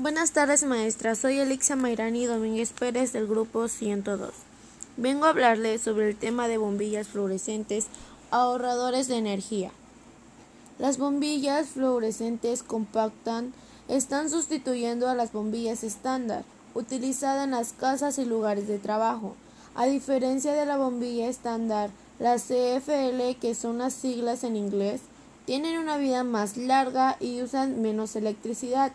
Buenas tardes, maestra. Soy Elixia Mayrani Domínguez Pérez del grupo 102. Vengo a hablarles sobre el tema de bombillas fluorescentes ahorradores de energía. Las bombillas fluorescentes compactan están sustituyendo a las bombillas estándar utilizadas en las casas y lugares de trabajo. A diferencia de la bombilla estándar, las CFL, que son las siglas en inglés, tienen una vida más larga y usan menos electricidad.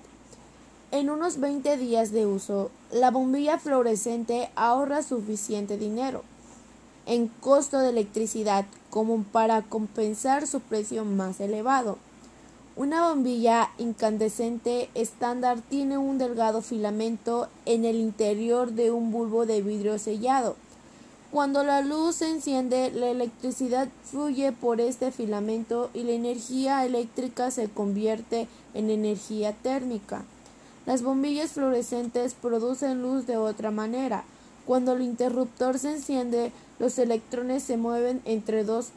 En unos 20 días de uso, la bombilla fluorescente ahorra suficiente dinero en costo de electricidad como para compensar su precio más elevado. Una bombilla incandescente estándar tiene un delgado filamento en el interior de un bulbo de vidrio sellado. Cuando la luz se enciende, la electricidad fluye por este filamento y la energía eléctrica se convierte en energía térmica. Las bombillas fluorescentes producen luz de otra manera. Cuando el interruptor se enciende, los electrones se mueven entre dos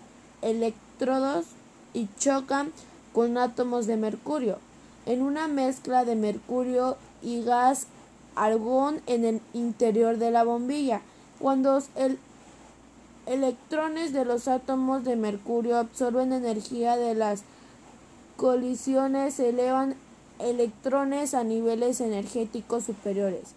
electrodos y chocan con átomos de mercurio en una mezcla de mercurio y gas argón en el interior de la bombilla. Cuando los electrones de los átomos de mercurio absorben energía de las colisiones, se elevan electrones a niveles energéticos superiores.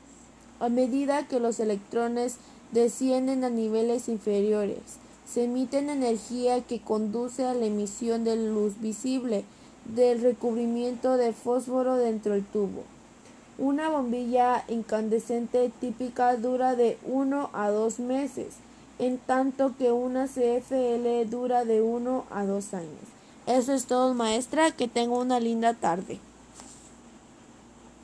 A medida que los electrones descienden a niveles inferiores, se emiten energía que conduce a la emisión de luz visible del recubrimiento de fósforo dentro del tubo. Una bombilla incandescente típica dura de 1 a 2 meses, en tanto que una CFL dura de 1 a 2 años. Eso es todo, maestra. Que tenga una linda tarde.